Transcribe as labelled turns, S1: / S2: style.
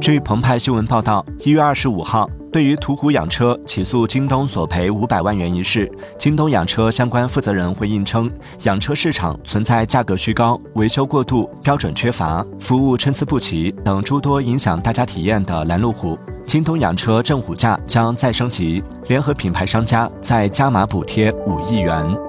S1: 据澎湃新闻报道，一月二十五号，对于途虎养车起诉京东索赔五百万元一事，京东养车相关负责人回应称，养车市场存在价格虚高、维修过度、标准缺乏、服务参差不齐等诸多影响大家体验的拦路虎。京东养车正虎价将再升级，联合品牌商家再加码补贴五亿元。